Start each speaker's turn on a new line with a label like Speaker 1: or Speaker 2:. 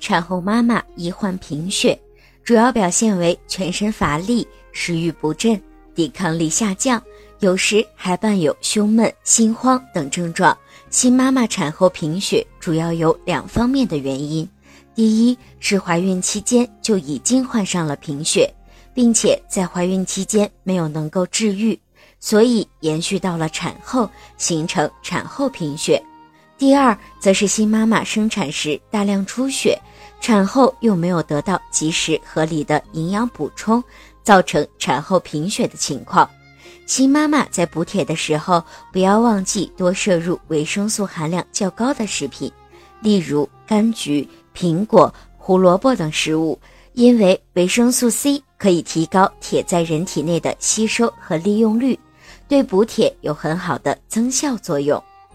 Speaker 1: 产后妈妈易患贫血，主要表现为全身乏力、食欲不振、抵抗力下降，有时还伴有胸闷、心慌等症状。新妈妈产后贫血主要有两方面的原因：第一是怀孕期间就已经患上了贫血，并且在怀孕期间没有能够治愈，所以延续到了产后，形成产后贫血。第二，则是新妈妈生产时大量出血，产后又没有得到及时合理的营养补充，造成产后贫血的情况。新妈妈在补铁的时候，不要忘记多摄入维生素含量较高的食品，例如柑橘、苹果、胡萝卜等食物，因为维生素 C 可以提高铁在人体内的吸收和利用率，对补铁有很好的增效作用。